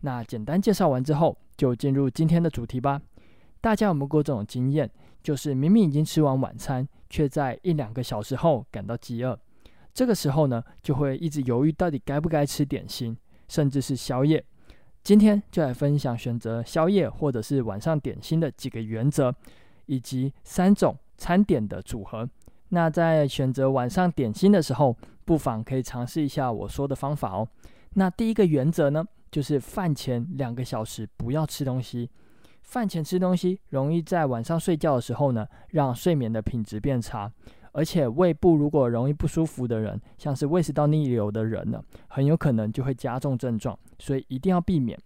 那简单介绍完之后，就进入今天的主题吧。大家有没有过这种经验？就是明明已经吃完晚餐，却在一两个小时后感到饥饿。这个时候呢，就会一直犹豫到底该不该吃点心，甚至是宵夜。今天就来分享选择宵夜或者是晚上点心的几个原则，以及三种餐点的组合。那在选择晚上点心的时候，不妨可以尝试一下我说的方法哦。那第一个原则呢，就是饭前两个小时不要吃东西。饭前吃东西，容易在晚上睡觉的时候呢，让睡眠的品质变差。而且胃部如果容易不舒服的人，像是胃食道逆流的人呢，很有可能就会加重症状，所以一定要避免。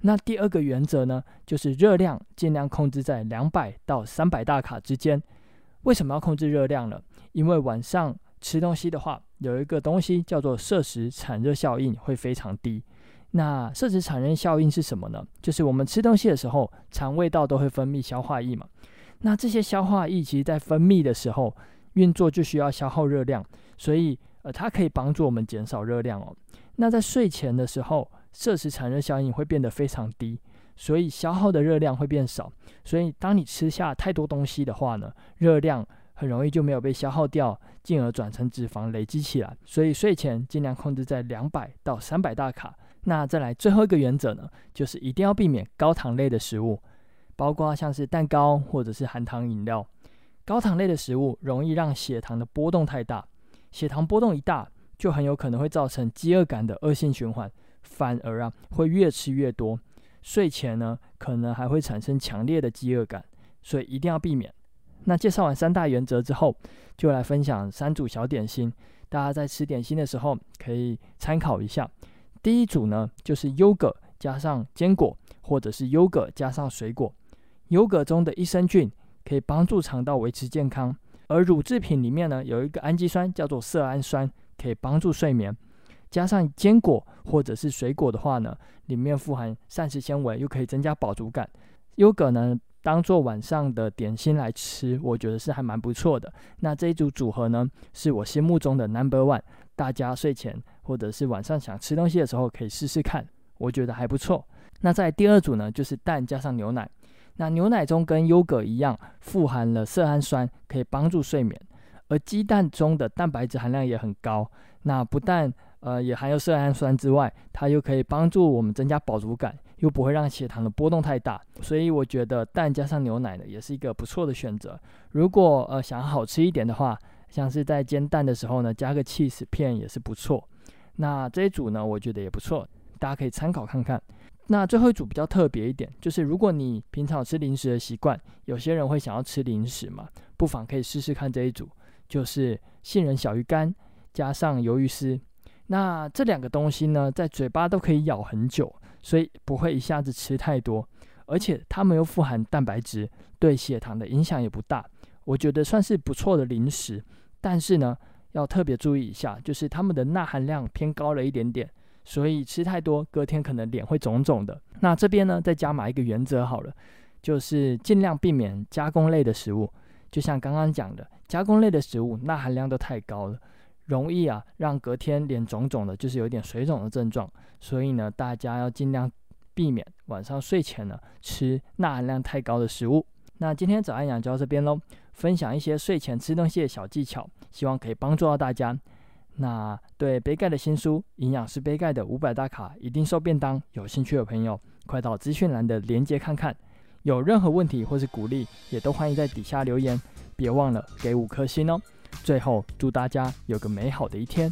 那第二个原则呢，就是热量尽量控制在两百到三百大卡之间。为什么要控制热量呢？因为晚上吃东西的话，有一个东西叫做摄食产热效应会非常低。那摄食产热效应是什么呢？就是我们吃东西的时候，肠胃道都会分泌消化液嘛。那这些消化液其实在分泌的时候运作就需要消耗热量，所以呃它可以帮助我们减少热量哦。那在睡前的时候，摄食产热效应会变得非常低，所以消耗的热量会变少。所以当你吃下太多东西的话呢，热量很容易就没有被消耗掉，进而转成脂肪累积起来。所以睡前尽量控制在两百到三百大卡。那再来最后一个原则呢，就是一定要避免高糖类的食物，包括像是蛋糕或者是含糖饮料。高糖类的食物容易让血糖的波动太大，血糖波动一大，就很有可能会造成饥饿感的恶性循环，反而啊会越吃越多。睡前呢，可能还会产生强烈的饥饿感，所以一定要避免。那介绍完三大原则之后，就来分享三组小点心，大家在吃点心的时候可以参考一下。第一组呢，就是优格加上坚果，或者是优格加上水果。优格中的益生菌可以帮助肠道维持健康，而乳制品里面呢，有一个氨基酸叫做色氨酸，可以帮助睡眠。加上坚果或者是水果的话呢，里面富含膳食纤维，又可以增加饱足感。优格呢，当做晚上的点心来吃，我觉得是还蛮不错的。那这一组组合呢，是我心目中的 Number One，大家睡前。或者是晚上想吃东西的时候，可以试试看，我觉得还不错。那在第二组呢，就是蛋加上牛奶。那牛奶中跟优格一样，富含了色氨酸，可以帮助睡眠。而鸡蛋中的蛋白质含量也很高，那不但呃也含有色氨酸之外，它又可以帮助我们增加饱足感，又不会让血糖的波动太大。所以我觉得蛋加上牛奶呢，也是一个不错的选择。如果呃想好吃一点的话，像是在煎蛋的时候呢，加个起司片也是不错。那这一组呢，我觉得也不错，大家可以参考看看。那最后一组比较特别一点，就是如果你平常吃零食的习惯，有些人会想要吃零食嘛，不妨可以试试看这一组，就是杏仁小鱼干加上鱿鱼丝。那这两个东西呢，在嘴巴都可以咬很久，所以不会一下子吃太多，而且它们又富含蛋白质，对血糖的影响也不大，我觉得算是不错的零食。但是呢，要特别注意一下，就是它们的钠含量偏高了一点点，所以吃太多，隔天可能脸会肿肿的。那这边呢，再加码一个原则好了，就是尽量避免加工类的食物。就像刚刚讲的，加工类的食物钠含量都太高了，容易啊让隔天脸肿肿的，就是有点水肿的症状。所以呢，大家要尽量避免晚上睡前呢吃钠含量太高的食物。那今天早安养就到这边喽，分享一些睡前吃东西的小技巧，希望可以帮助到大家。那对杯盖的新书《营养师杯盖的五百大卡一定瘦便当》有兴趣的朋友，快到资讯栏的链接看看。有任何问题或是鼓励，也都欢迎在底下留言，别忘了给五颗星哦。最后，祝大家有个美好的一天。